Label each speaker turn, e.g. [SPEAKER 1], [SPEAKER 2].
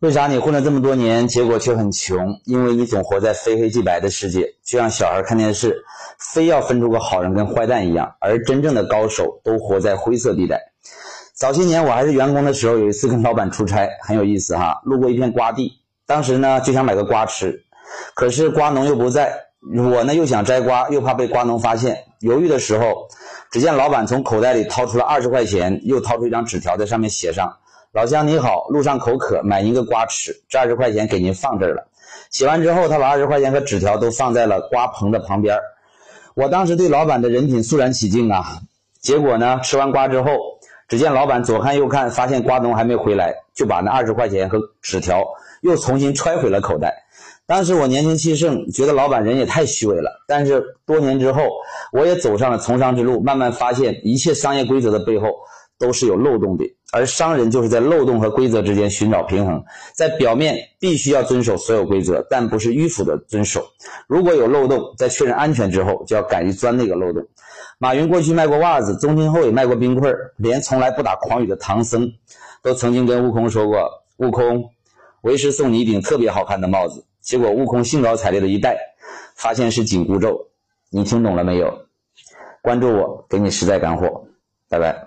[SPEAKER 1] 为啥你混了这么多年，结果却很穷？因为你总活在非黑即白的世界，就像小孩看电视，非要分出个好人跟坏蛋一样。而真正的高手都活在灰色地带。早些年我还是员工的时候，有一次跟老板出差，很有意思哈。路过一片瓜地，当时呢就想买个瓜吃，可是瓜农又不在，我呢又想摘瓜，又怕被瓜农发现，犹豫的时候，只见老板从口袋里掏出了二十块钱，又掏出一张纸条，在上面写上。老乡你好，路上口渴，买您个瓜吃，这二十块钱给您放这儿了。写完之后，他把二十块钱和纸条都放在了瓜棚的旁边。我当时对老板的人品肃然起敬啊。结果呢，吃完瓜之后，只见老板左看右看，发现瓜农还没回来，就把那二十块钱和纸条又重新揣回了口袋。当时我年轻气盛，觉得老板人也太虚伪了。但是多年之后，我也走上了从商之路，慢慢发现一切商业规则的背后。都是有漏洞的，而商人就是在漏洞和规则之间寻找平衡，在表面必须要遵守所有规则，但不是迂腐的遵守。如果有漏洞，在确认安全之后，就要敢于钻那个漏洞。马云过去卖过袜子，宗庆后也卖过冰棍儿，连从来不打诳语的唐僧，都曾经跟悟空说过：“悟空，为师送你一顶特别好看的帽子。”结果悟空兴高采烈的一戴，发现是紧箍咒。你听懂了没有？关注我，给你实在干货。拜拜。